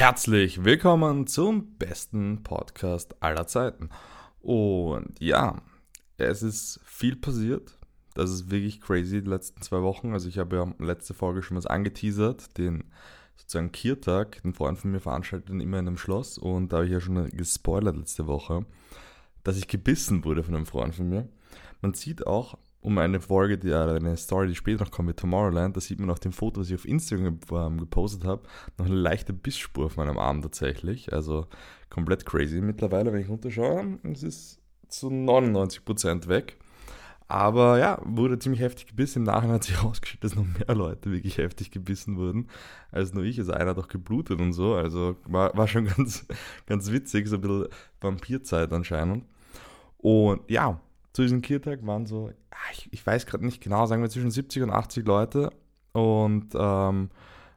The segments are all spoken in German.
Herzlich willkommen zum besten Podcast aller Zeiten. Und ja, es ist viel passiert. Das ist wirklich crazy die letzten zwei Wochen. Also ich habe ja letzte Folge schon was angeteasert, den sozusagen Kiertag, den Freund von mir veranstaltet immer in einem Schloss. Und da habe ich ja schon gespoilert letzte Woche, dass ich gebissen wurde von einem Freund von mir. Man sieht auch, um eine Folge, die, eine Story, die später noch kommt mit Tomorrowland, da sieht man auf dem Foto, das ich auf Instagram ähm, gepostet habe, noch eine leichte Bissspur auf meinem Arm tatsächlich. Also komplett crazy mittlerweile, wenn ich runterschaue. Es ist zu 99% weg. Aber ja, wurde ziemlich heftig gebissen. Im Nachhinein hat sich herausgestellt, dass noch mehr Leute wirklich heftig gebissen wurden, als nur ich. Also einer hat auch geblutet und so. Also war, war schon ganz, ganz witzig, so ein bisschen Vampirzeit anscheinend. Und ja, zu diesem Kiertag waren so, ah, ich, ich weiß gerade nicht genau, sagen wir zwischen 70 und 80 Leute. Und ähm,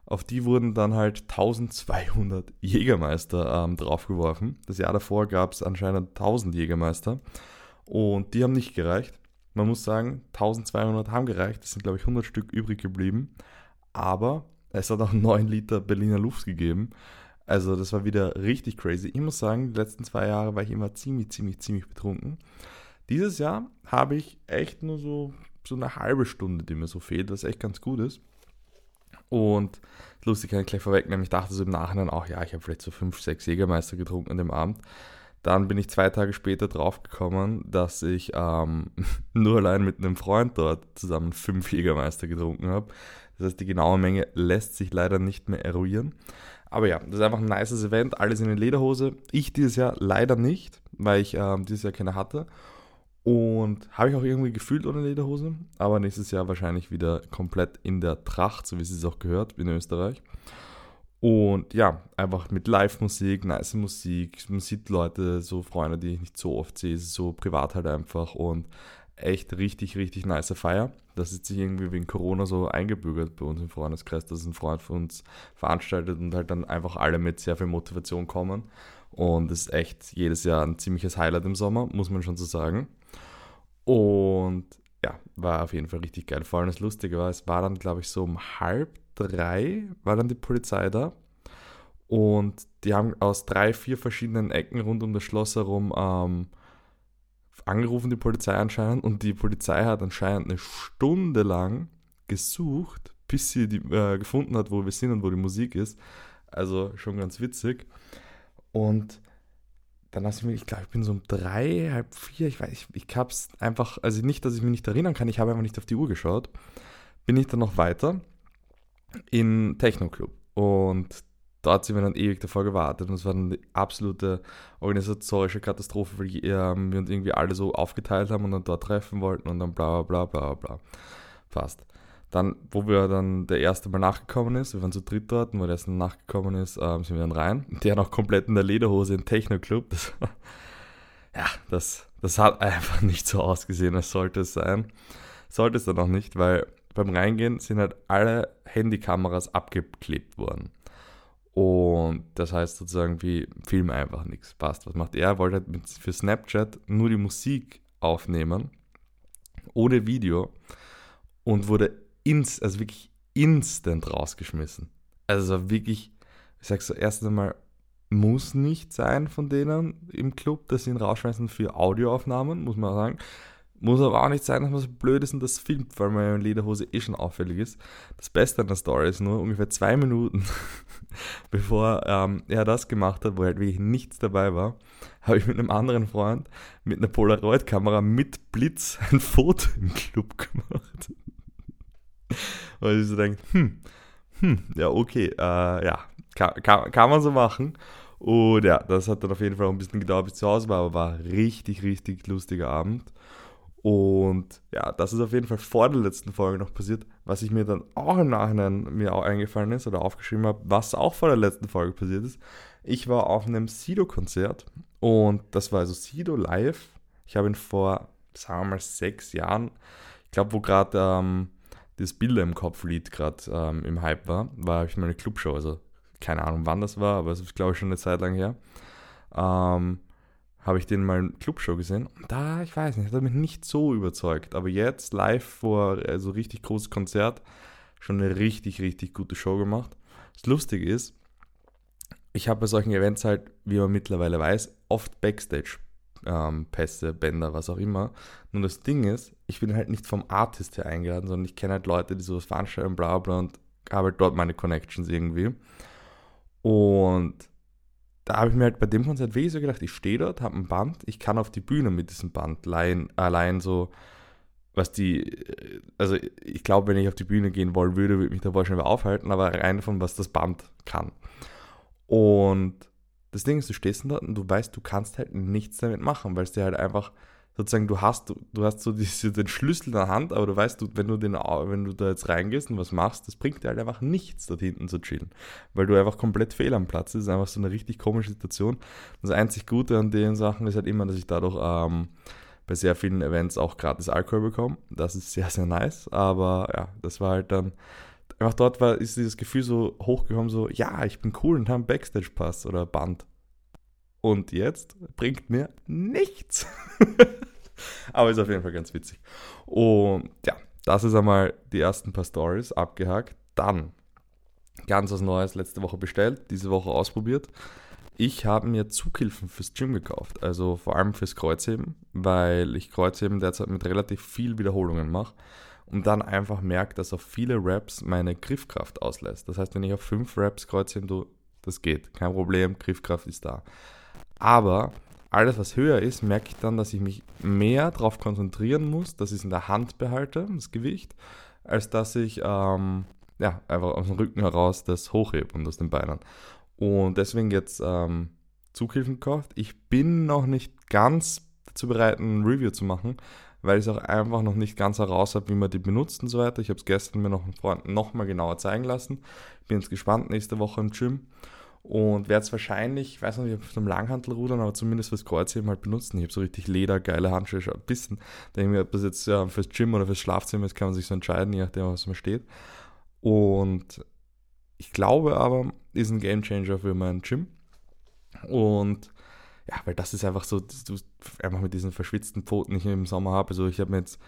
auf die wurden dann halt 1200 Jägermeister ähm, draufgeworfen. Das Jahr davor gab es anscheinend 1000 Jägermeister. Und die haben nicht gereicht. Man muss sagen, 1200 haben gereicht. Es sind, glaube ich, 100 Stück übrig geblieben. Aber es hat auch 9 Liter Berliner Luft gegeben. Also das war wieder richtig crazy. Ich muss sagen, die letzten zwei Jahre war ich immer ziemlich, ziemlich, ziemlich betrunken. Dieses Jahr habe ich echt nur so, so eine halbe Stunde, die mir so fehlt, was echt ganz gut ist. Und lustig kann ich gleich vorwegnehmen, ich dachte so im Nachhinein auch, ja, ich habe vielleicht so fünf, sechs Jägermeister getrunken an dem Abend. Dann bin ich zwei Tage später draufgekommen, dass ich ähm, nur allein mit einem Freund dort zusammen fünf Jägermeister getrunken habe. Das heißt, die genaue Menge lässt sich leider nicht mehr eruieren. Aber ja, das ist einfach ein nices Event, alles in der Lederhose. Ich dieses Jahr leider nicht, weil ich ähm, dieses Jahr keine hatte. Und habe ich auch irgendwie gefühlt ohne Lederhose, aber nächstes Jahr wahrscheinlich wieder komplett in der Tracht, so wie es es auch gehört in Österreich. Und ja, einfach mit Live-Musik, nice Musik. Man sieht Leute, so Freunde, die ich nicht so oft sehe, so privat halt einfach und echt richtig, richtig nice Feier. Das ist sich irgendwie wegen Corona so eingebürgert bei uns im Freundeskreis, dass ein Freund von uns veranstaltet und halt dann einfach alle mit sehr viel Motivation kommen. Und es ist echt jedes Jahr ein ziemliches Highlight im Sommer, muss man schon so sagen. Und ja, war auf jeden Fall richtig geil. Vor allem das Lustige war, es war dann, glaube ich, so um halb drei war dann die Polizei da. Und die haben aus drei, vier verschiedenen Ecken rund um das Schloss herum ähm, angerufen, die Polizei anscheinend. Und die Polizei hat anscheinend eine Stunde lang gesucht, bis sie die, äh, gefunden hat, wo wir sind und wo die Musik ist. Also schon ganz witzig. Und dann lasse ich mich, ich glaube, ich bin so um drei, halb vier, ich weiß, ich, ich habe es einfach, also nicht, dass ich mich nicht erinnern kann, ich habe einfach nicht auf die Uhr geschaut. Bin ich dann noch weiter in Techno Club und dort sind wir dann ewig davor gewartet und es war die absolute organisatorische Katastrophe, weil ähm, wir uns irgendwie alle so aufgeteilt haben und dann dort treffen wollten und dann bla bla bla bla bla. Passt. Dann, wo wir dann der erste Mal nachgekommen ist, wir waren zu dritt dort, und wo der erste nachgekommen ist, ähm, sind wir dann rein. Der noch komplett in der Lederhose im Techno-Club. Das, ja, das, das hat einfach nicht so ausgesehen, als sollte es sein. Sollte es dann auch nicht, weil beim Reingehen sind halt alle Handykameras abgeklebt worden. Und das heißt sozusagen, wie Film einfach nichts passt. Was macht er? Er wollte halt für Snapchat nur die Musik aufnehmen, ohne Video und wurde ins, also wirklich instant rausgeschmissen. Also wirklich, ich sag's so, erst einmal, muss nicht sein von denen im Club, dass sie ihn rausschmeißen für Audioaufnahmen, muss man sagen. Muss aber auch nicht sein, dass man so blöd ist und das filmt, weil in Lederhose eh schon auffällig ist. Das Beste an der Story ist nur ungefähr zwei Minuten, bevor ähm, er das gemacht hat, wo halt wirklich nichts dabei war, habe ich mit einem anderen Freund mit einer Polaroid-Kamera mit Blitz ein Foto im Club gemacht. Weil ich so denke, hm, hm, ja, okay, äh, ja, kann, kann, kann man so machen. Und ja, das hat dann auf jeden Fall auch ein bisschen gedauert, bis zu Hause war, aber war richtig, richtig lustiger Abend. Und ja, das ist auf jeden Fall vor der letzten Folge noch passiert, was ich mir dann auch im Nachhinein mir auch eingefallen ist oder aufgeschrieben habe, was auch vor der letzten Folge passiert ist. Ich war auf einem Sido-Konzert und das war also Sido live. Ich habe ihn vor, sagen wir mal, sechs Jahren, ich glaube, wo gerade ähm, das Bilder im Kopf-Lied gerade ähm, im Hype war, war ich meine Clubshow. Also keine Ahnung, wann das war, aber es ist, glaube ich, schon eine Zeit lang her. Ähm, habe ich den mal in Clubshow gesehen. Und da, ich weiß nicht, hat er mich nicht so überzeugt. Aber jetzt live vor, also richtig großes Konzert, schon eine richtig, richtig gute Show gemacht. Das Lustige ist, ich habe bei solchen Events halt, wie man mittlerweile weiß, oft Backstage ähm, Pässe, Bänder, was auch immer. Nur das Ding ist, ich bin halt nicht vom Artist her eingeladen, sondern ich kenne halt Leute, die sowas veranstalten, bla bla und habe halt dort meine Connections irgendwie. Und da habe ich mir halt bei dem Konzert wirklich so gedacht, ich stehe dort, habe ein Band, ich kann auf die Bühne mit diesem Band allein, allein so, was die, also ich glaube, wenn ich auf die Bühne gehen wollen würde, würde mich da wahrscheinlich aufhalten, aber rein von was das Band kann. Und das Ding ist, du stehst dort und du weißt, du kannst halt nichts damit machen, weil es dir halt einfach sozusagen, du hast, du, du hast so diese, den Schlüssel in der Hand, aber du weißt, du, wenn, du den, wenn du da jetzt reingehst und was machst, das bringt dir halt einfach nichts, dort hinten zu chillen, weil du einfach komplett fehl am Platz ist. Das ist einfach so eine richtig komische Situation. Das einzig Gute an den Sachen ist halt immer, dass ich dadurch ähm, bei sehr vielen Events auch gratis Alkohol bekomme. Das ist sehr, sehr nice, aber ja, das war halt dann einfach dort war, ist dieses Gefühl so hochgekommen, so, ja, ich bin cool und habe einen Backstage-Pass oder Band. Und jetzt bringt mir nichts. Aber ist auf jeden Fall ganz witzig. Und ja, das ist einmal die ersten paar Stories abgehakt. Dann ganz was Neues letzte Woche bestellt, diese Woche ausprobiert. Ich habe mir Zughilfen fürs Gym gekauft, also vor allem fürs Kreuzheben, weil ich Kreuzheben derzeit mit relativ viel Wiederholungen mache und dann einfach merke, dass auf viele Raps meine Griffkraft auslässt. Das heißt, wenn ich auf fünf Raps tue, das geht, kein Problem, Griffkraft ist da. Aber alles, was höher ist, merke ich dann, dass ich mich mehr darauf konzentrieren muss, dass ich es in der Hand behalte, das Gewicht, als dass ich ähm, ja, einfach aus dem Rücken heraus das hochhebe und aus den Beinen. Und deswegen jetzt ähm, Zughilfen gekauft. Ich bin noch nicht ganz dazu bereit, ein Review zu machen, weil ich es auch einfach noch nicht ganz heraus habe, wie man die benutzt und so weiter. Ich habe es gestern mir noch einen Freund nochmal genauer zeigen lassen. Bin jetzt gespannt nächste Woche im Gym und werde es wahrscheinlich, ich weiß noch nicht, ob zum Langhantel rudern, aber zumindest fürs Kreuzheben halt benutzen. Ich habe so richtig Leder, geile Handschuhe, ein bisschen. Denke mir, ob das jetzt ja, fürs Gym oder fürs Schlafzimmer ist, kann man sich so entscheiden, je nachdem, was man steht. Und ich glaube aber, ist ein Gamechanger für mein Gym. Und ja, weil das ist einfach so, du einfach mit diesen verschwitzten Pfoten, die ich im Sommer habe. Also ich habe mir jetzt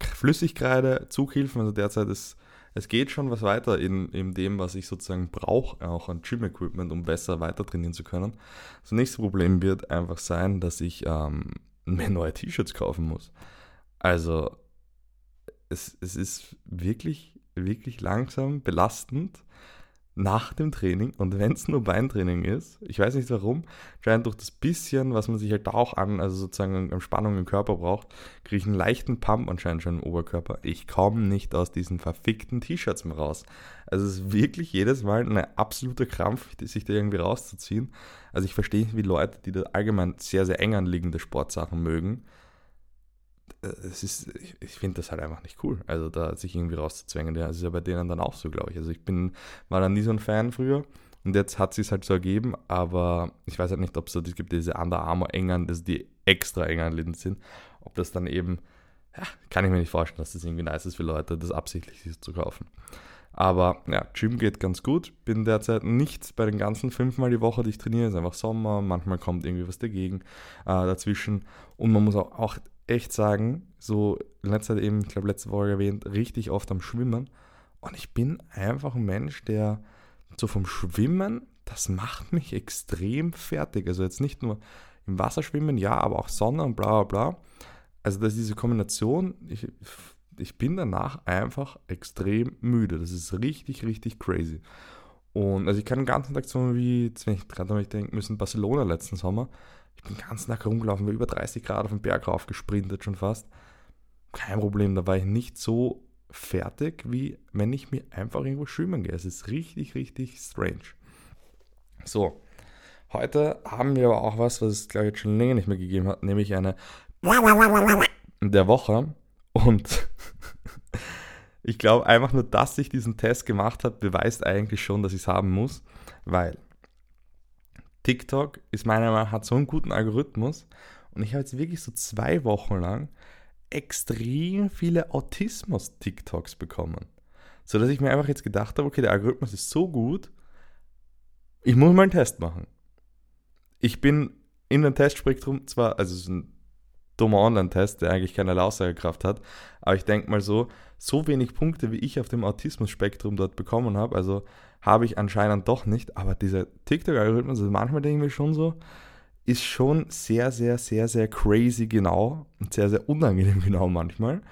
Flüssigkreide, Zughilfen, also derzeit ist es geht schon was weiter in, in dem, was ich sozusagen brauche, auch an Gym-Equipment, um besser weiter trainieren zu können. Das nächste Problem wird einfach sein, dass ich ähm, mir neue T-Shirts kaufen muss. Also es, es ist wirklich, wirklich langsam belastend, nach dem Training und wenn es nur Beintraining ist, ich weiß nicht warum, scheint durch das bisschen, was man sich halt auch an, also sozusagen an Spannung im Körper braucht, kriege ich einen leichten Pump anscheinend schon im Oberkörper. Ich komme nicht aus diesen verfickten T-Shirts mehr raus. Also es ist wirklich jedes Mal eine absolute Krampf, sich da irgendwie rauszuziehen. Also ich verstehe nicht, wie Leute, die da allgemein sehr, sehr eng anliegende Sportsachen mögen, es ist, ich, ich finde das halt einfach nicht cool. Also da sich irgendwie rauszuzwängen. Das ist ja bei denen dann auch so, glaube ich. Also ich bin, war dann nie so ein Fan früher. Und jetzt hat sich halt so ergeben, aber ich weiß halt nicht, ob es so, es gibt diese Under Armour engern, also die extra eng anliegend sind. Ob das dann eben, ja, kann ich mir nicht vorstellen, dass das irgendwie nice ist für Leute, das absichtlich sich zu kaufen. Aber ja, Gym geht ganz gut. Bin derzeit nicht bei den ganzen fünfmal die Woche, die ich trainiere. Es ist einfach Sommer, manchmal kommt irgendwie was dagegen äh, dazwischen. Und man muss auch, auch echt sagen, so in letzter Zeit eben, ich glaube letzte Woche erwähnt, richtig oft am Schwimmen. Und ich bin einfach ein Mensch, der so vom Schwimmen, das macht mich extrem fertig. Also jetzt nicht nur im Wasser schwimmen, ja, aber auch Sonne und bla bla bla. Also das ist diese Kombination, ich, ich bin danach einfach extrem müde. Das ist richtig, richtig crazy. Und also ich kann den ganzen Tag so wie, wenn ich gerade denken müssen, Barcelona letzten Sommer, ich bin ganzen Tag rumgelaufen, war über 30 Grad auf den Berg rauf gesprintet schon fast. Kein Problem, da war ich nicht so fertig, wie wenn ich mir einfach irgendwo schwimmen gehe. Es ist richtig, richtig strange. So, heute haben wir aber auch was, was es glaube ich schon länger nicht mehr gegeben hat, nämlich eine der Woche. Und ich glaube einfach nur, dass ich diesen Test gemacht habe, beweist eigentlich schon, dass ich es haben muss, weil TikTok ist meiner Meinung nach hat so einen guten Algorithmus und ich habe jetzt wirklich so zwei Wochen lang extrem viele Autismus-TikToks bekommen. So dass ich mir einfach jetzt gedacht habe, okay, der Algorithmus ist so gut, ich muss mal einen Test machen. Ich bin in dem Testspektrum zwar, also es sind dummer Online-Test, der eigentlich keine Aussagekraft hat. Aber ich denke mal so, so wenig Punkte, wie ich auf dem Autismus-Spektrum dort bekommen habe, also habe ich anscheinend doch nicht. Aber dieser TikTok-Algorithmus, also manchmal denke ich mir schon so, ist schon sehr, sehr, sehr, sehr crazy genau und sehr, sehr unangenehm genau manchmal.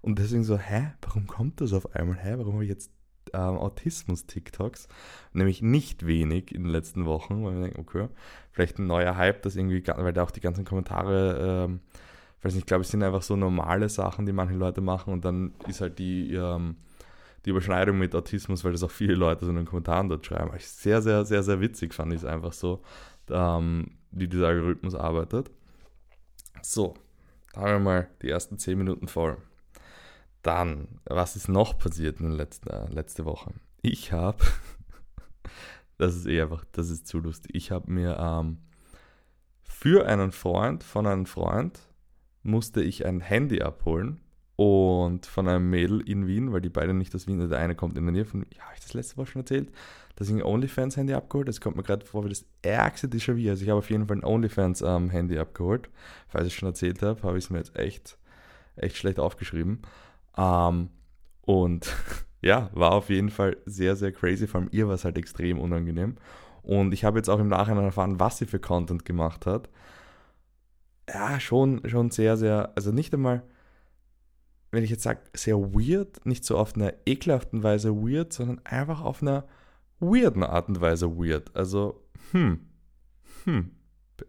Und deswegen so, hä, warum kommt das auf einmal? Hä, warum habe ich jetzt ähm, Autismus-TikToks? Nämlich nicht wenig in den letzten Wochen, weil wir denken, okay, vielleicht ein neuer Hype, das irgendwie, weil da auch die ganzen Kommentare, ähm, weiß nicht, ich glaube, es sind einfach so normale Sachen, die manche Leute machen und dann ist halt die, ähm, die Überschneidung mit Autismus, weil das auch viele Leute so in den Kommentaren dort schreiben. Sehr, sehr, sehr, sehr witzig fand ich es einfach so, ähm, wie dieser Algorithmus arbeitet. So, da haben wir mal die ersten 10 Minuten voll. Dann, was ist noch passiert in der letzten, äh, letzte Woche? Ich habe, das ist eh einfach, das ist zu lustig. Ich habe mir ähm, für einen Freund, von einem Freund, musste ich ein Handy abholen und von einem Mädel in Wien, weil die beiden nicht aus Wien, der eine kommt in der Nähe von, ja, habe ich das letzte Woche schon erzählt, dass ich ein OnlyFans-Handy abgeholt Das kommt mir gerade vor wie das ärgste Déjà-vu. Also ich habe auf jeden Fall ein OnlyFans-Handy ähm, abgeholt. Falls ich es schon erzählt habe, habe ich es mir jetzt echt, echt schlecht aufgeschrieben. Ähm, und ja, war auf jeden Fall sehr, sehr crazy. Vor allem ihr war es halt extrem unangenehm. Und ich habe jetzt auch im Nachhinein erfahren, was sie für Content gemacht hat. Ja, schon, schon sehr, sehr, also nicht einmal, wenn ich jetzt sage, sehr weird, nicht so auf einer ekelhaften Weise weird, sondern einfach auf einer weirden Art und Weise weird. Also, hm, hm,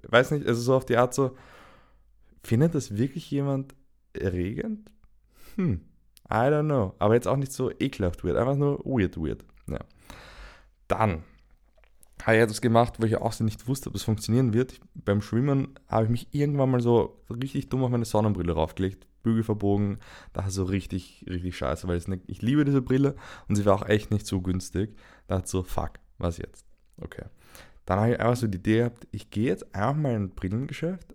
weiß nicht, also so auf die Art so, findet das wirklich jemand erregend? Hm, I don't know. Aber jetzt auch nicht so ekelhaft weird, einfach nur weird, weird. Ja. Dann habe ich etwas gemacht, wo ich auch nicht wusste, ob es funktionieren wird. Ich, beim Schwimmen habe ich mich irgendwann mal so richtig dumm auf meine Sonnenbrille raufgelegt, Bügel verbogen. Da so richtig, richtig scheiße, weil nicht, ich liebe diese Brille und sie war auch echt nicht so günstig. Da hat so, fuck, was jetzt? Okay. Dann habe ich einfach so die Idee gehabt, ich gehe jetzt einfach mal in ein Brillengeschäft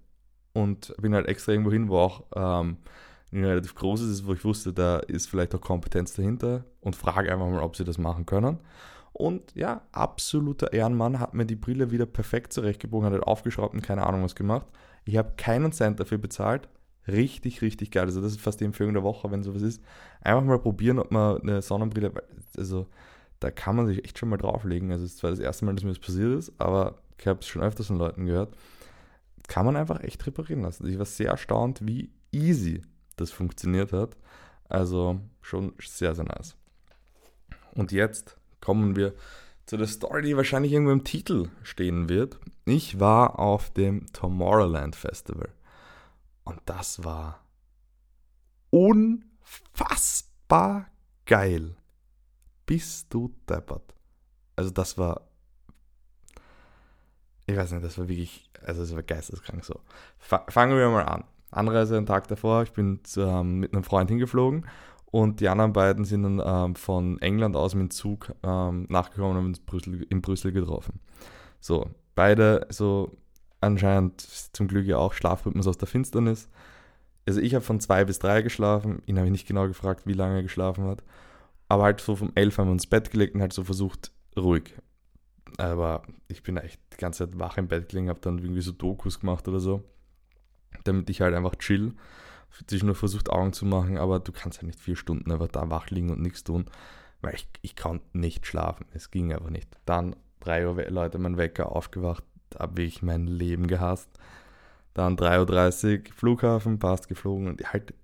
und bin halt extra irgendwo hin, wo auch ähm, relativ groß ist, wo ich wusste, da ist vielleicht auch Kompetenz dahinter und frage einfach mal, ob sie das machen können. Und ja, absoluter Ehrenmann hat mir die Brille wieder perfekt zurechtgebogen, hat halt aufgeschraubt und keine Ahnung was gemacht. Ich habe keinen Cent dafür bezahlt. Richtig, richtig geil. Also das ist fast die Empfehlung der Woche, wenn sowas ist. Einfach mal probieren, ob man eine Sonnenbrille, also da kann man sich echt schon mal drauflegen. Also es zwar das erste Mal, dass mir das passiert ist, aber ich habe es schon öfters von Leuten gehört. Kann man einfach echt reparieren lassen. Ich war sehr erstaunt, wie easy das funktioniert hat. Also schon sehr, sehr nice. Und jetzt kommen wir zu der Story, die wahrscheinlich irgendwo im Titel stehen wird. Ich war auf dem Tomorrowland Festival. Und das war unfassbar geil. Bist du deppert. Also das war ich weiß nicht, das war wirklich, also das war geisteskrank so. Fangen wir mal an. Anreise einen Tag davor, ich bin zu, ähm, mit einem Freund hingeflogen und die anderen beiden sind dann ähm, von England aus mit dem Zug ähm, nachgekommen und haben uns Brüssel, in Brüssel getroffen. So, beide so anscheinend zum Glück ja auch Schlafrhythmus aus der Finsternis. Also ich habe von zwei bis drei geschlafen, ihn habe ich nicht genau gefragt, wie lange er geschlafen hat. Aber halt so vom elf haben wir uns ins Bett gelegt und halt so versucht, ruhig. Aber ich bin echt die ganze Zeit wach im Bett gelegen, habe dann irgendwie so Dokus gemacht oder so damit ich halt einfach chill. Ich nur versucht Augen zu machen, aber du kannst halt nicht vier Stunden einfach da wach liegen und nichts tun, weil ich, ich konnte nicht schlafen. Es ging einfach nicht. Dann drei Uhr Leute mein Wecker aufgewacht, da habe ich mein Leben gehasst. Dann 3.30 Uhr Flughafen, passt geflogen und halt,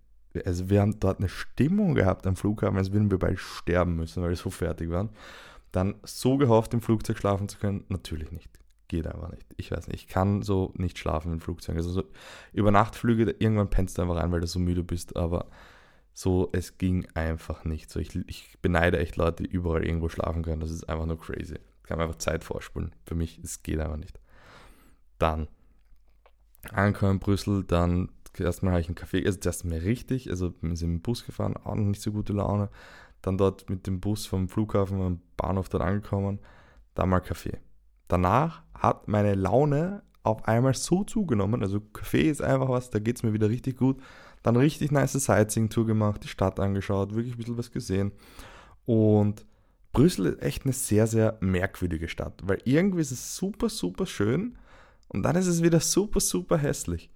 also wir haben dort eine Stimmung gehabt am Flughafen, als würden wir bald sterben müssen, weil wir so fertig waren. Dann so gehofft, im Flugzeug schlafen zu können, natürlich nicht geht einfach nicht. Ich weiß nicht, ich kann so nicht schlafen im Flugzeug. Also so über Nachtflüge, irgendwann pennst du einfach rein, weil du so müde bist, aber so, es ging einfach nicht. So, ich, ich beneide echt Leute, die überall irgendwo schlafen können. Das ist einfach nur crazy. Ich kann einfach Zeit vorspulen. Für mich, es geht einfach nicht. Dann angekommen in Brüssel, dann erstmal habe ich einen Kaffee, also zuerst mal richtig, also wir sind mit dem Bus gefahren, auch noch nicht so gute Laune. Dann dort mit dem Bus vom Flughafen am Bahnhof dort angekommen, da mal Kaffee. Danach hat meine Laune auf einmal so zugenommen. Also Kaffee ist einfach was, da geht es mir wieder richtig gut. Dann richtig nice Sightseeing-Tour gemacht, die Stadt angeschaut, wirklich ein bisschen was gesehen. Und Brüssel ist echt eine sehr, sehr merkwürdige Stadt, weil irgendwie ist es super, super schön und dann ist es wieder super, super hässlich.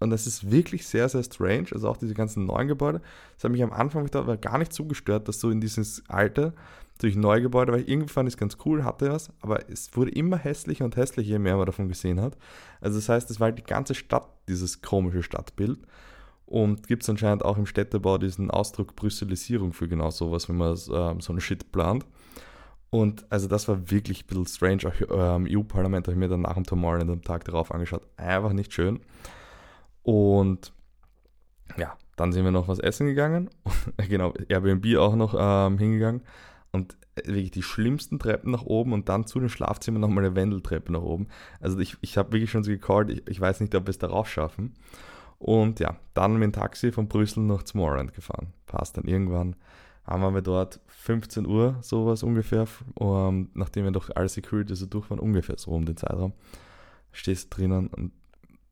Und das ist wirklich sehr, sehr strange. Also auch diese ganzen neuen Gebäude. Das hat mich am Anfang gedacht, gar nicht so gestört, dass so in dieses alte, durch neue Gebäude, weil irgendwie fand ich es ganz cool, hatte was, aber es wurde immer hässlicher und hässlicher, je mehr man davon gesehen hat. Also das heißt, es war halt die ganze Stadt, dieses komische Stadtbild. Und gibt es anscheinend auch im Städtebau diesen Ausdruck Brüsselisierung für genau sowas, wenn man ähm, so einen Shit plant. Und also das war wirklich ein bisschen strange. Auch im ähm, EU-Parlament habe ich mir dann nach dem Tomorrowland am Tag darauf angeschaut. Einfach nicht schön. Und ja, dann sind wir noch was essen gegangen. genau, Airbnb auch noch ähm, hingegangen. Und äh, wirklich die schlimmsten Treppen nach oben und dann zu den Schlafzimmern nochmal eine Wendeltreppe nach oben. Also ich, ich habe wirklich schon so gecallt, ich, ich weiß nicht, ob wir es darauf schaffen. Und ja, dann mit dem Taxi von Brüssel nach Tomorrowland gefahren. Passt dann irgendwann haben wir dort 15 Uhr sowas ungefähr, um, nachdem wir durch alle Security so durch waren, ungefähr so um den Zeitraum, stehst drinnen und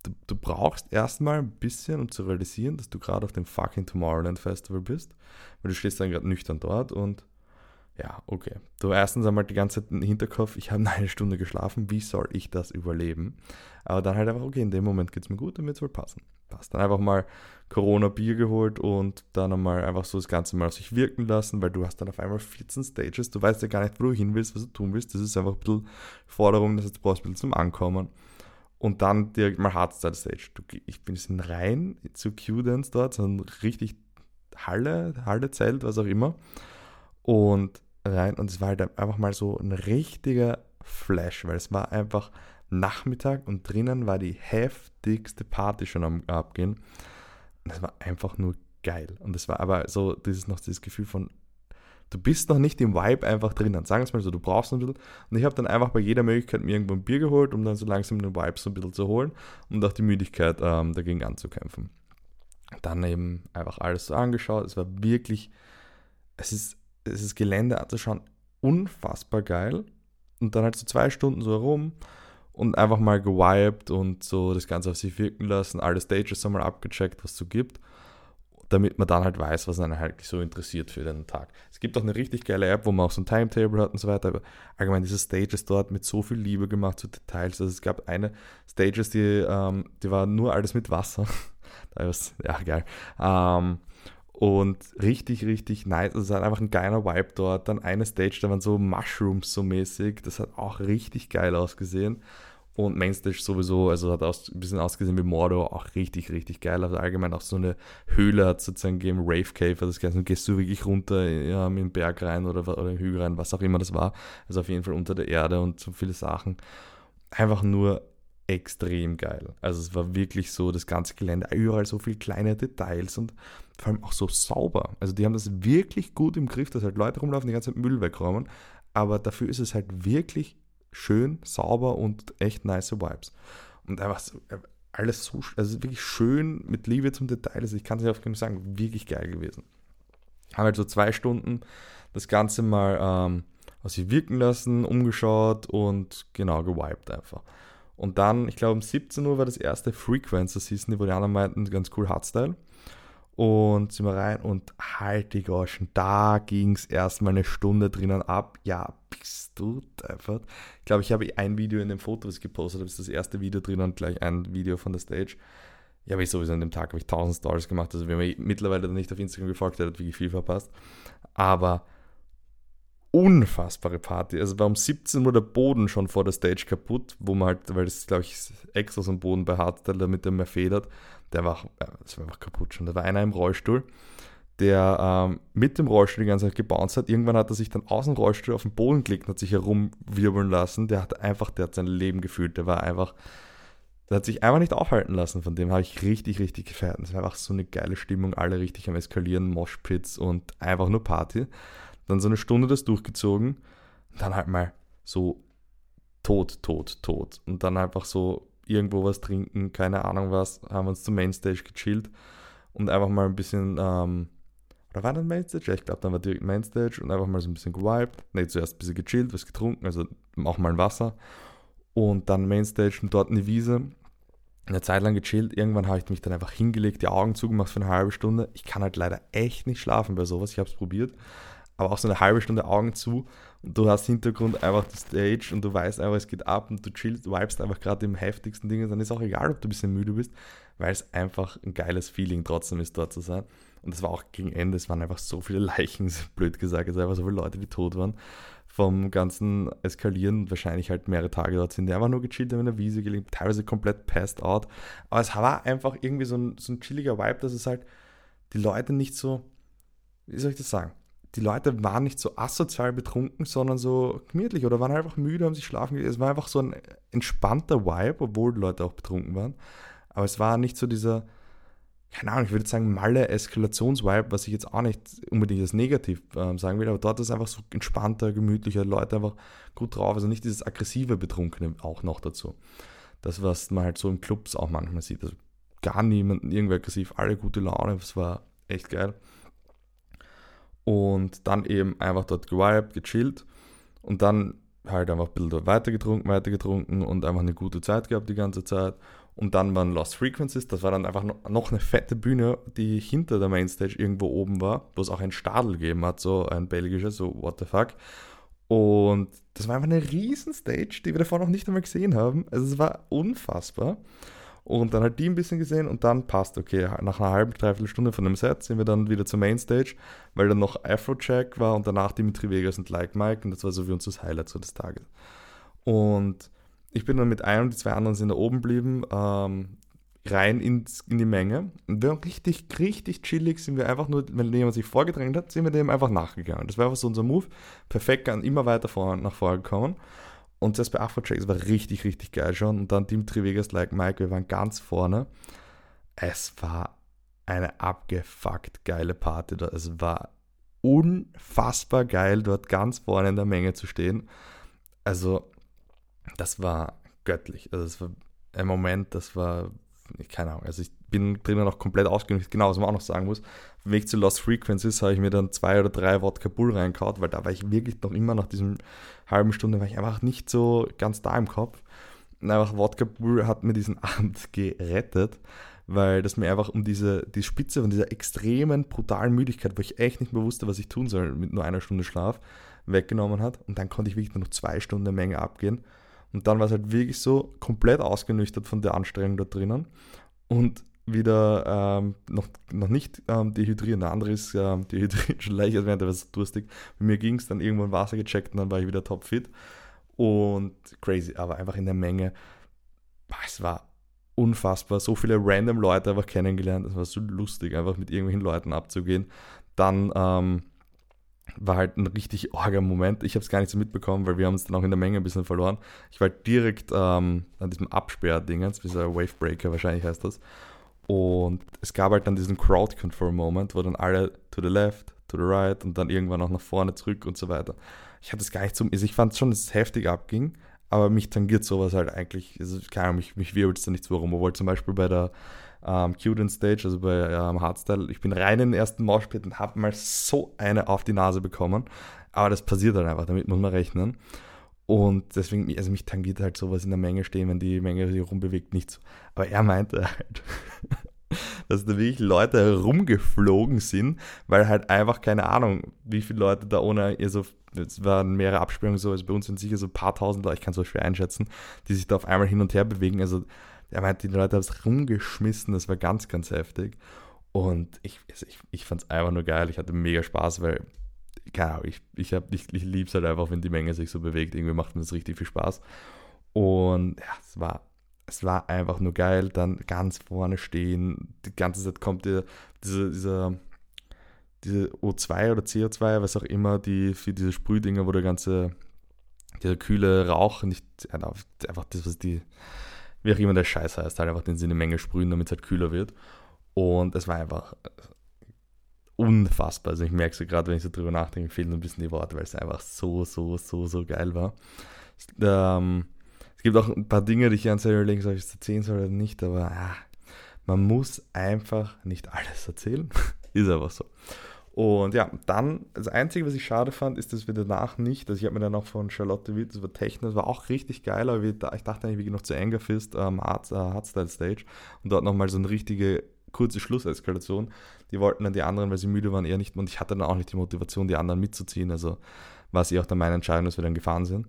du, du brauchst erstmal ein bisschen, um zu realisieren, dass du gerade auf dem fucking Tomorrowland Festival bist, weil du stehst dann gerade nüchtern dort und ja, okay. Du erstens einmal die ganze Zeit im Hinterkopf, ich habe eine Stunde geschlafen, wie soll ich das überleben? Aber dann halt einfach, okay, in dem Moment geht es mir gut, dann wird es wohl passen. Passt. Dann einfach mal Corona-Bier geholt und dann einmal einfach so das Ganze mal auf sich wirken lassen, weil du hast dann auf einmal 14 Stages, du weißt ja gar nicht, wo du hin willst, was du tun willst. Das ist einfach ein bisschen Forderung, das heißt, du brauchst ein bisschen zum Ankommen. Und dann direkt mal Hardstyle Stage. Ich bin jetzt rein zu Q-Dance dort, so ein richtig Halle, Halle-Zelt, was auch immer und rein und es war halt einfach mal so ein richtiger Flash, weil es war einfach Nachmittag und drinnen war die heftigste Party schon am Abgehen. Es war einfach nur geil. Und es war aber so, dieses noch dieses Gefühl von, du bist noch nicht im Vibe einfach drinnen. Sagen wir es mal so, du brauchst ein bisschen. Und ich habe dann einfach bei jeder Möglichkeit mir irgendwo ein Bier geholt, um dann so langsam den Vibe so ein bisschen zu holen und auch die Müdigkeit ähm, dagegen anzukämpfen. Dann eben einfach alles so angeschaut. Es war wirklich, es ist dieses Gelände anzuschauen, unfassbar geil. Und dann halt so zwei Stunden so herum und einfach mal gewiped und so das Ganze auf sich wirken lassen, alle Stages einmal abgecheckt, was es so gibt, damit man dann halt weiß, was einen halt so interessiert für den Tag. Es gibt auch eine richtig geile App, wo man auch so ein Timetable hat und so weiter, aber allgemein diese Stages dort mit so viel Liebe gemacht zu Details. Also es gab eine Stages, die, ähm, die war nur alles mit Wasser. da ist, ja, geil. Ähm, und richtig, richtig nice. Also es hat einfach ein geiler Vibe dort. Dann eine Stage, da waren so Mushrooms so mäßig. Das hat auch richtig geil ausgesehen. Und Mainstage sowieso, also hat aus, ein bisschen ausgesehen wie Mordor, auch richtig, richtig geil. Also allgemein auch so eine Höhle hat sozusagen gegeben, Rave Cave, das Ganze. Und gehst du wirklich runter ja, in den Berg rein oder, oder in den Hügel rein, was auch immer das war. Also auf jeden Fall unter der Erde und so viele Sachen. Einfach nur extrem geil. Also es war wirklich so, das ganze Gelände, überall so viele kleine Details und vor allem auch so sauber. Also die haben das wirklich gut im Griff, dass halt Leute rumlaufen, die ganze Zeit Müll wegräumen, aber dafür ist es halt wirklich schön, sauber und echt nice Vibes. Und einfach so, alles so, also wirklich schön mit Liebe zum Detail. Also ich kann es nicht oft genug sagen, wirklich geil gewesen. Haben halt so zwei Stunden das Ganze mal ähm, aus sich wirken lassen, umgeschaut und genau gewiped einfach. Und dann, ich glaube um 17 Uhr war das erste Frequencer Season, die Volianer meinten, ganz cool Hardstyle. Und sind wir rein und halt die Goschen, da ging es erstmal eine Stunde drinnen ab. Ja, bist du einfach. Ich glaube, ich habe ein Video in dem Foto, das ich gepostet habe, das ist das erste Video drin und gleich ein Video von der Stage. Ja, aber ich sowieso an dem Tag habe ich 1000 Stories gemacht. Also, wenn man mittlerweile nicht auf Instagram gefolgt hat, hat wirklich viel verpasst. Aber unfassbare Party. Also war um 17 Uhr der Boden schon vor der Stage kaputt, wo man halt, weil das glaube ich extra so ein Boden bei Hardstyle, damit er mehr federt, der war, das war einfach kaputt schon. Da war einer im Rollstuhl, der ähm, mit dem Rollstuhl die ganze Zeit gebounced hat. Irgendwann hat er sich dann aus dem Rollstuhl auf den Boden gelegt und hat sich herumwirbeln lassen. Der hat einfach, der hat sein Leben gefühlt. Der war einfach, der hat sich einfach nicht aufhalten lassen. Von dem habe ich richtig, richtig gefeiert. Es war einfach so eine geile Stimmung, alle richtig am Eskalieren, Moshpits und einfach nur Party. Dann so eine Stunde das durchgezogen. Dann halt mal so tot, tot, tot. Und dann einfach so irgendwo was trinken, keine Ahnung was. Haben uns zum Mainstage gechillt und einfach mal ein bisschen, ähm, oder war dann Mainstage? Ja, ich glaube, dann war direkt Mainstage und einfach mal so ein bisschen gewiped. Ne, zuerst ein bisschen gechillt, was getrunken, also auch mal ein Wasser. Und dann Mainstage und dort eine Wiese. Eine Zeit lang gechillt. Irgendwann habe ich mich dann einfach hingelegt, die Augen zugemacht für eine halbe Stunde. Ich kann halt leider echt nicht schlafen bei sowas. Ich habe es probiert aber auch so eine halbe Stunde Augen zu du hast Hintergrund einfach die Stage und du weißt einfach, es geht ab und du chillst, vibest einfach gerade im heftigsten Ding, dann ist auch egal, ob du ein bisschen müde bist, weil es einfach ein geiles Feeling trotzdem ist, dort zu sein. Und es war auch gegen Ende, es waren einfach so viele Leichen, blöd gesagt, es waren einfach so viele Leute, die tot waren vom ganzen Eskalieren wahrscheinlich halt mehrere Tage dort sind, die einfach nur gechillt haben in der Wiese gelegen, teilweise komplett passed out. Aber es war einfach irgendwie so ein, so ein chilliger Vibe, dass es halt die Leute nicht so, wie soll ich das sagen? Die Leute waren nicht so asozial betrunken, sondern so gemütlich oder waren einfach müde, haben sich schlafen. Es war einfach so ein entspannter Vibe, obwohl die Leute auch betrunken waren. Aber es war nicht so dieser, keine Ahnung, ich würde sagen, malle Eskalationsvibe, was ich jetzt auch nicht unbedingt als negativ äh, sagen will, aber dort ist einfach so entspannter, gemütlicher, Leute einfach gut drauf, also nicht dieses aggressive Betrunkene auch noch dazu. Das, was man halt so im Clubs auch manchmal sieht. Also gar niemanden irgendwie aggressiv, alle gute Laune, das war echt geil. Und dann eben einfach dort gewiped, gechillt und dann halt einfach ein bisschen weiter getrunken, weiter getrunken und einfach eine gute Zeit gehabt die ganze Zeit und dann waren Lost Frequencies, das war dann einfach noch eine fette Bühne, die hinter der Mainstage irgendwo oben war, wo es auch ein Stadel gegeben hat, so ein belgisches, so what the fuck. Und das war einfach eine riesen Stage, die wir davor noch nicht einmal gesehen haben. Also es war unfassbar. Und dann halt die ein bisschen gesehen und dann passt, okay, nach einer halben, dreiviertel Stunde von dem Set sind wir dann wieder zur Mainstage, weil dann noch Afrojack war und danach Dimitri Vegas und Like Mike und das war so wie uns das Highlight so des Tages. Und ich bin dann mit einem, die zwei anderen sind da oben geblieben, ähm, rein ins, in die Menge. Und wir waren richtig, richtig chillig, sind wir einfach nur, wenn jemand sich vorgedrängt hat, sind wir dem einfach nachgegangen. Das war einfach so unser Move. Perfekt, immer weiter vor, nach vorne gekommen. Und das bei Afrojack, es war richtig, richtig geil schon. Und dann Dimitri Vegas, like Mike, wir waren ganz vorne. Es war eine abgefuckt geile Party. Es war unfassbar geil, dort ganz vorne in der Menge zu stehen. Also, das war göttlich. Also es war ein Moment, das war, keine Ahnung, also ich bin drinnen noch komplett ausgenutzt. Genau, was man auch noch sagen muss, Weg zu Lost Frequencies habe ich mir dann zwei oder drei Wodka Bull reingehauen, weil da war ich wirklich noch immer nach diesem halben Stunde, war ich einfach nicht so ganz da im Kopf. Und einfach Wodka Bull hat mir diesen Abend gerettet, weil das mir einfach um diese die Spitze von dieser extremen, brutalen Müdigkeit, wo ich echt nicht mehr wusste, was ich tun soll mit nur einer Stunde Schlaf, weggenommen hat. Und dann konnte ich wirklich nur noch zwei Stunden Menge abgehen. Und dann war es halt wirklich so komplett ausgenüchtert von der Anstrengung da drinnen und wieder ähm, noch, noch nicht ähm, dehydrieren. Der andere ist ähm, dehydriert schon leicht, als wäre so durstig. Bei mir ging es dann irgendwann Wasser gecheckt und dann war ich wieder topfit. Und crazy, aber einfach in der Menge. Boah, es war unfassbar. So viele random Leute einfach kennengelernt. Es war so lustig, einfach mit irgendwelchen Leuten abzugehen. Dann ähm, war halt ein richtig orger Moment. Ich habe es gar nicht so mitbekommen, weil wir haben es dann auch in der Menge ein bisschen verloren. Ich war halt direkt ähm, an diesem Absperr-Dingens, dieser Wavebreaker wahrscheinlich heißt das. Und es gab halt dann diesen Crowd-Control-Moment, wo dann alle to the left, to the right und dann irgendwann auch nach vorne zurück und so weiter. Ich hatte es gar nicht so, also ich fand schon, dass es heftig abging, aber mich tangiert sowas halt eigentlich, also keine Ahnung, mich, mich wirbelt es da nichts warum. Obwohl zum Beispiel bei der ähm, Cute Stage, also bei ähm, Hardstyle. Ich bin rein in den ersten Moshpit und habe mal so eine auf die Nase bekommen. Aber das passiert dann einfach, damit muss man rechnen. Und deswegen, also mich tangiert halt sowas in der Menge stehen, wenn die Menge sich rumbewegt, nichts. Aber er meinte halt, dass da wirklich Leute herumgeflogen sind, weil halt einfach, keine Ahnung, wie viele Leute da ohne, also es waren mehrere Absperrungen so, also bei uns sind sicher so ein paar tausend Leute, ich kann es so schwer einschätzen, die sich da auf einmal hin und her bewegen. Also er meinte, die Leute haben es rumgeschmissen, das war ganz, ganz heftig. Und ich, also ich, ich fand es einfach nur geil. Ich hatte mega Spaß, weil, keine Ahnung, ich, ich, ich, ich liebe es halt einfach, wenn die Menge sich so bewegt. Irgendwie macht mir das richtig viel Spaß. Und ja, es war, es war einfach nur geil. Dann ganz vorne stehen. Die ganze Zeit kommt dir diese, dieser, diese O2 oder CO2, was auch immer, die für diese Sprühdinger, wo der ganze, dieser kühle Rauch nicht, einfach das, was die wie auch immer der Scheiß heißt, halt einfach den sie eine Menge sprühen, damit es halt kühler wird. Und es war einfach unfassbar. Also ich merke so gerade, wenn ich so drüber nachdenke, fehlen ein bisschen die Worte, weil es einfach so, so, so, so geil war. Ähm, es gibt auch ein paar Dinge, die ich ganz überlegen soll, ob ich es erzählen soll oder nicht, aber ah, man muss einfach nicht alles erzählen. Ist einfach so. Und ja, dann, das Einzige, was ich schade fand, ist, dass wir danach nicht, also ich habe mir dann auch von Charlotte Witt, war Techno, das war auch richtig geil, aber ich dachte eigentlich, wir gehen noch zu Anger Fist, ähm, uh, Hardstyle Stage und dort nochmal so eine richtige kurze Schlusseskalation. Die wollten dann die anderen, weil sie müde waren, eher nicht und ich hatte dann auch nicht die Motivation, die anderen mitzuziehen, also war es eh auch dann meine Entscheidung, dass wir dann gefahren sind.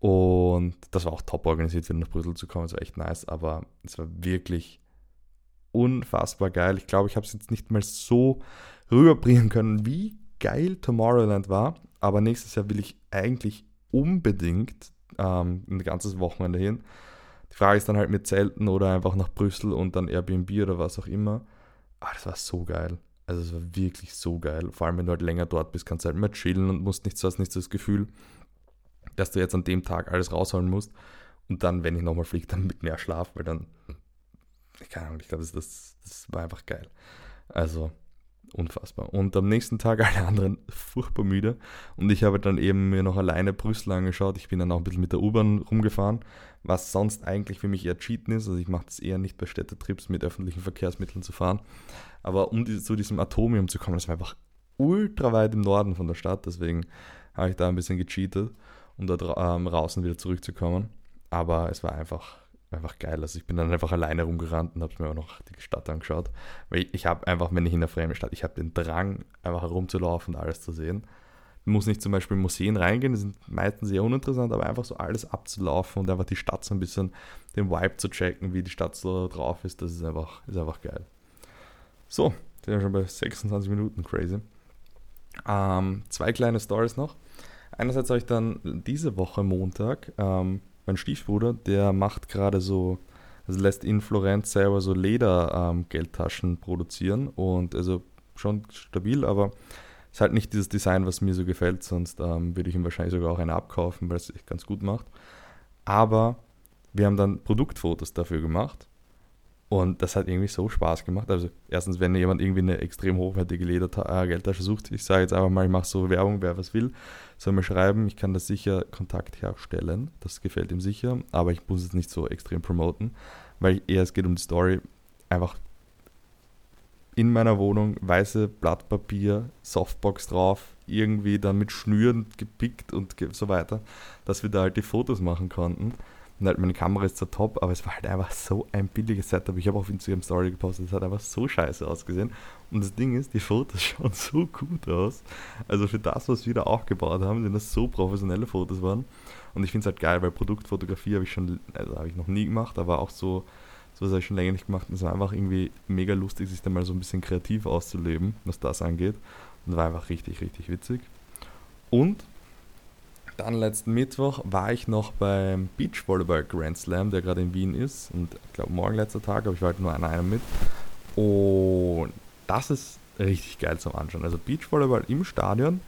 Und das war auch top organisiert, wieder nach Brüssel zu kommen. Es war echt nice, aber es war wirklich unfassbar geil. Ich glaube, ich habe es jetzt nicht mal so rüberbringen können, wie geil Tomorrowland war. Aber nächstes Jahr will ich eigentlich unbedingt ähm, ein ganzes Wochenende hin. Die Frage ist dann halt mit Zelten oder einfach nach Brüssel und dann Airbnb oder was auch immer. Aber das war so geil. Also es war wirklich so geil. Vor allem, wenn du halt länger dort bist, kannst du halt mehr chillen und musst nicht so, hast nicht so das Gefühl, dass du jetzt an dem Tag alles rausholen musst. Und dann, wenn ich nochmal fliege, dann mit mehr Schlaf, weil dann, keine Ahnung, ich glaube, das, das, das war einfach geil. Also, unfassbar. Und am nächsten Tag alle anderen furchtbar müde. Und ich habe dann eben mir noch alleine Brüssel angeschaut. Ich bin dann auch ein bisschen mit der U-Bahn rumgefahren, was sonst eigentlich für mich eher Cheaten ist. Also ich mache das eher nicht bei Städtetrips mit öffentlichen Verkehrsmitteln zu fahren. Aber um zu diesem Atomium zu kommen, das war einfach ultra weit im Norden von der Stadt. Deswegen habe ich da ein bisschen gecheatet, um da ähm, draußen wieder zurückzukommen. Aber es war einfach einfach geil. Also ich bin dann einfach alleine rumgerannt und habe mir auch noch die Stadt angeschaut. Weil ich, ich habe einfach, wenn ich in der fremden Stadt, ich habe den Drang, einfach herumzulaufen und alles zu sehen. Ich muss nicht zum Beispiel in Museen reingehen, die sind meistens sehr uninteressant, aber einfach so alles abzulaufen und einfach die Stadt so ein bisschen, den Vibe zu checken, wie die Stadt so drauf ist, das ist einfach, ist einfach geil. So, sind wir schon bei 26 Minuten, crazy. Ähm, zwei kleine Stories noch. Einerseits habe ich dann diese Woche Montag ähm, mein Stiefbruder, der macht gerade so, also lässt in Florenz selber so Leder-Geldtaschen ähm, produzieren und also schon stabil, aber ist halt nicht dieses Design, was mir so gefällt, sonst ähm, würde ich ihm wahrscheinlich sogar auch eine abkaufen, weil es sich ganz gut macht. Aber wir haben dann Produktfotos dafür gemacht und das hat irgendwie so Spaß gemacht. Also erstens, wenn jemand irgendwie eine extrem hochwertige Ledergeldtasche äh, sucht, ich sage jetzt einfach mal, ich mache so Werbung, wer was will, soll mir schreiben, ich kann da sicher Kontakt herstellen. Das gefällt ihm sicher, aber ich muss es nicht so extrem promoten, weil eher es geht um die Story. Einfach in meiner Wohnung weiße Blattpapier, Softbox drauf, irgendwie dann mit Schnüren gepickt und so weiter, dass wir da halt die Fotos machen konnten. Und halt meine Kamera ist zwar top, aber es war halt einfach so ein billiges Setup. Ich habe auf Instagram Story gepostet, es hat einfach so scheiße ausgesehen. Und das Ding ist, die Fotos schauen so gut aus. Also für das, was wir da aufgebaut haben, sind das so professionelle Fotos waren. Und ich finde es halt geil, weil Produktfotografie habe ich schon, also habe ich noch nie gemacht, aber auch so, so habe ich schon länger nicht gemacht. Und es war einfach irgendwie mega lustig, sich da mal so ein bisschen kreativ auszuleben, was das angeht. Und war einfach richtig, richtig witzig. Und dann letzten Mittwoch war ich noch beim Beachvolleyball Grand Slam, der gerade in Wien ist. Und ich glaube, morgen letzter Tag, aber ich war halt nur an einem mit. Und das ist richtig geil zum Anschauen. Also Beachvolleyball im Stadion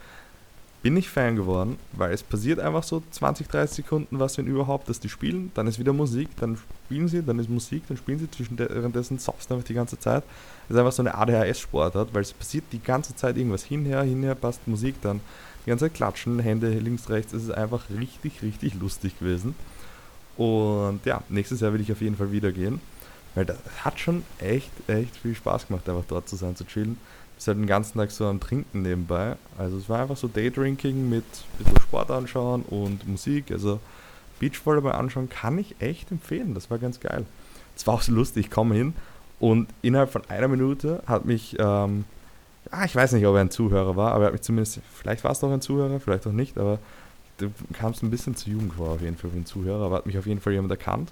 bin ich Fan geworden, weil es passiert einfach so 20, 30 Sekunden, was wenn überhaupt, dass die spielen, dann ist wieder Musik, dann spielen sie, dann ist Musik, dann spielen sie, währenddessen zockst einfach die ganze Zeit. Es ist einfach so eine ADHS-Sportart, weil es passiert die ganze Zeit irgendwas hinher, hinher, passt Musik, dann die ganze Zeit klatschen, Hände links, rechts. Es ist einfach richtig, richtig lustig gewesen. Und ja, nächstes Jahr will ich auf jeden Fall wieder gehen. Weil das hat schon echt, echt viel Spaß gemacht, einfach dort zu sein, zu chillen. Bis halt den ganzen Tag so am Trinken nebenbei. Also es war einfach so Daydrinking mit ein bisschen Sport anschauen und Musik. Also Beachvolleyball anschauen kann ich echt empfehlen. Das war ganz geil. Es war auch so lustig, ich komme hin und innerhalb von einer Minute hat mich ähm, ah, ich weiß nicht, ob er ein Zuhörer war, aber er hat mich zumindest, vielleicht war es doch ein Zuhörer, vielleicht auch nicht, aber du kamst ein bisschen zu jung vor, auf jeden Fall für einen Zuhörer, aber hat mich auf jeden Fall jemand erkannt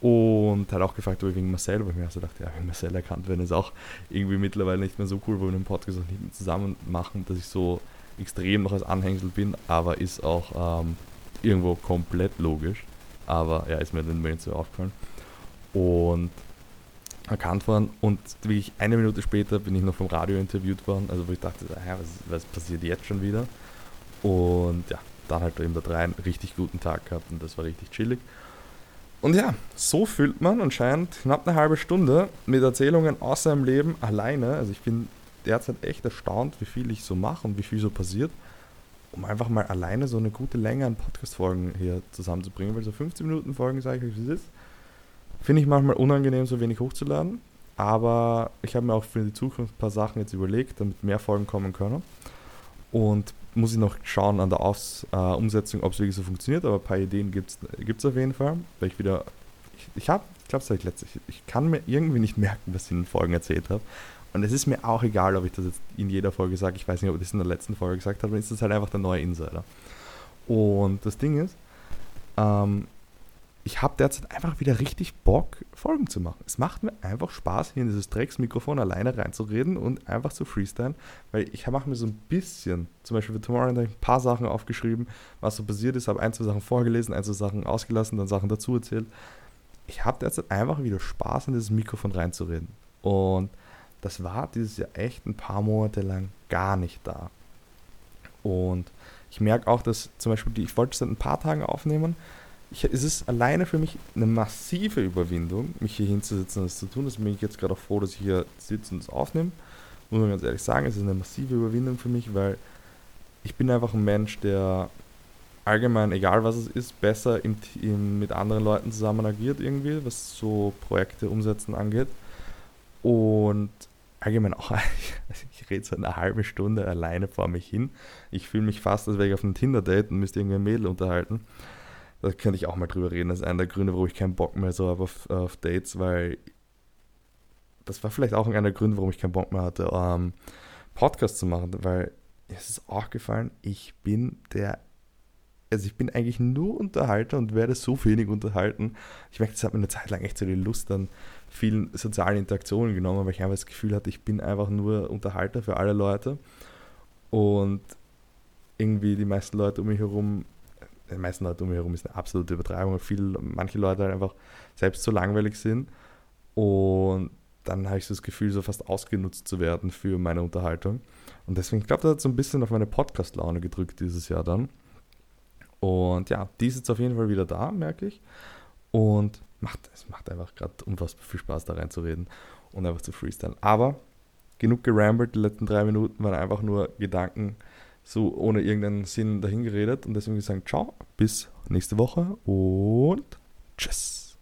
und hat auch gefragt, ob ich wegen Marcel, weil ich mir so dachte, ja, wegen Marcel erkannt werden ist auch irgendwie mittlerweile nicht mehr so cool, weil wir den Podcast auch nicht mehr zusammen machen, dass ich so extrem noch als Anhängsel bin, aber ist auch ähm, irgendwo komplett logisch. Aber ja, ist mir dann nicht so aufgefallen. Und erkannt worden und wirklich eine Minute später bin ich noch vom Radio interviewt worden, also wo ich dachte, was, was passiert jetzt schon wieder? Und ja, dann halt eben da einen richtig guten Tag gehabt und das war richtig chillig. Und ja, so füllt man anscheinend knapp eine halbe Stunde mit Erzählungen aus seinem Leben alleine. Also ich bin derzeit echt erstaunt, wie viel ich so mache und wie viel so passiert, um einfach mal alleine so eine gute Länge an Podcast-Folgen hier zusammenzubringen, weil so 15 Minuten Folgen, sage ich euch, wie es ist Finde ich manchmal unangenehm, so wenig hochzuladen. Aber ich habe mir auch für die Zukunft ein paar Sachen jetzt überlegt, damit mehr Folgen kommen können. Und muss ich noch schauen an der Aus, äh, Umsetzung, ob es wirklich so funktioniert. Aber ein paar Ideen gibt es auf jeden Fall. Weil ich wieder. Ich, ich habe, ich glaube, das ich letztlich. Ich kann mir irgendwie nicht merken, was ich in den Folgen erzählt habe. Und es ist mir auch egal, ob ich das jetzt in jeder Folge sage. Ich weiß nicht, ob ich das in der letzten Folge gesagt habe, aber ist das halt einfach der neue Insider. Und das Ding ist, ähm, ich habe derzeit einfach wieder richtig Bock, Folgen zu machen. Es macht mir einfach Spaß, hier in dieses Drecksmikrofon alleine reinzureden und einfach zu freestylen, weil ich mache mir so ein bisschen, zum Beispiel für Tomorrow ein paar Sachen aufgeschrieben, was so passiert ist, habe ein, zwei Sachen vorgelesen, ein, zwei Sachen ausgelassen, dann Sachen dazu erzählt. Ich habe derzeit einfach wieder Spaß, in dieses Mikrofon reinzureden. Und das war dieses Jahr echt ein paar Monate lang gar nicht da. Und ich merke auch, dass zum Beispiel, die, ich wollte es seit ein paar Tagen aufnehmen, ich, es ist alleine für mich eine massive Überwindung, mich hier hinzusetzen und das zu tun. Deswegen bin ich jetzt gerade auch froh, dass ich hier sitze und es aufnehme. Muss man ganz ehrlich sagen, es ist eine massive Überwindung für mich, weil ich bin einfach ein Mensch, der allgemein, egal was es ist, besser im, im, mit anderen Leuten zusammen agiert irgendwie, was so Projekte umsetzen angeht. Und allgemein auch, ich rede so eine halbe Stunde alleine vor mich hin. Ich fühle mich fast, als wäre ich auf einem Tinder-Date und müsste irgendwie ein Mädel unterhalten. Da könnte ich auch mal drüber reden. Das ist einer der Gründe, warum ich keinen Bock mehr so habe auf, auf Dates, weil das war vielleicht auch einer der Gründe, warum ich keinen Bock mehr hatte, ähm, Podcast zu machen, weil es ist auch gefallen, ich bin der, also ich bin eigentlich nur Unterhalter und werde so wenig unterhalten. Ich merke, das hat mir eine Zeit lang echt so die Lust an vielen sozialen Interaktionen genommen, weil ich einfach das Gefühl hatte, ich bin einfach nur Unterhalter für alle Leute und irgendwie die meisten Leute um mich herum den meisten Leute um mich herum ist eine absolute Übertreibung, viele, manche Leute halt einfach selbst so langweilig sind. Und dann habe ich so das Gefühl, so fast ausgenutzt zu werden für meine Unterhaltung. Und deswegen, ich glaube, das hat so ein bisschen auf meine Podcast-Laune gedrückt dieses Jahr dann. Und ja, die ist jetzt auf jeden Fall wieder da, merke ich. Und macht, es macht einfach gerade unfassbar viel Spaß, da reinzureden und einfach zu freestylen. Aber genug gerambelt, die letzten drei Minuten waren einfach nur Gedanken, so ohne irgendeinen Sinn dahingeredet und deswegen gesagt, ciao, bis nächste Woche und tschüss.